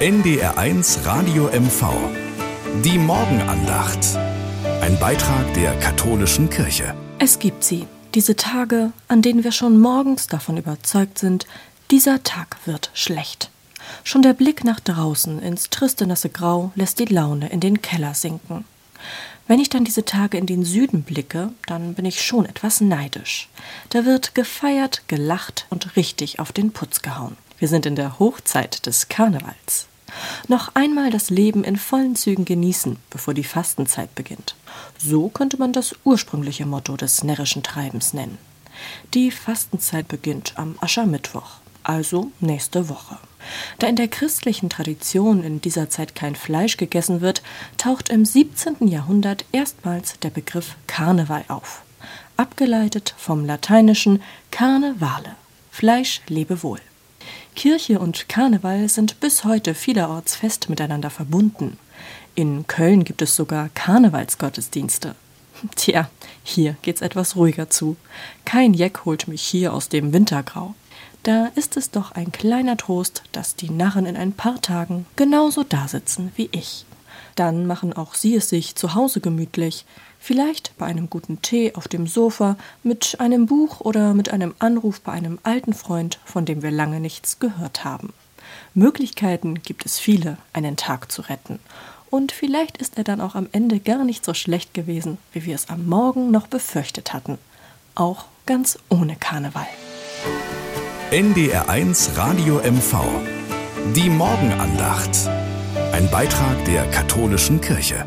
NDR1 Radio MV. Die Morgenandacht. Ein Beitrag der katholischen Kirche. Es gibt sie, diese Tage, an denen wir schon morgens davon überzeugt sind, dieser Tag wird schlecht. Schon der Blick nach draußen ins triste nasse Grau lässt die Laune in den Keller sinken. Wenn ich dann diese Tage in den Süden blicke, dann bin ich schon etwas neidisch. Da wird gefeiert, gelacht und richtig auf den Putz gehauen. Wir sind in der Hochzeit des Karnevals. Noch einmal das Leben in vollen Zügen genießen, bevor die Fastenzeit beginnt. So könnte man das ursprüngliche Motto des närrischen Treibens nennen. Die Fastenzeit beginnt am Aschermittwoch, also nächste Woche. Da in der christlichen Tradition in dieser Zeit kein Fleisch gegessen wird, taucht im 17. Jahrhundert erstmals der Begriff Karneval auf, abgeleitet vom lateinischen Carnevale, Fleisch lebe wohl. Kirche und Karneval sind bis heute vielerorts fest miteinander verbunden. In Köln gibt es sogar Karnevalsgottesdienste. Tja, hier geht's etwas ruhiger zu. Kein Jeck holt mich hier aus dem Wintergrau. Da ist es doch ein kleiner Trost, dass die Narren in ein paar Tagen genauso dasitzen wie ich. Dann machen auch sie es sich zu Hause gemütlich, vielleicht bei einem guten Tee auf dem Sofa, mit einem Buch oder mit einem Anruf bei einem alten Freund, von dem wir lange nichts gehört haben. Möglichkeiten gibt es viele, einen Tag zu retten. Und vielleicht ist er dann auch am Ende gar nicht so schlecht gewesen, wie wir es am Morgen noch befürchtet hatten. Auch ganz ohne Karneval. NDR1 Radio MV. Die Morgenandacht. Ein Beitrag der katholischen Kirche.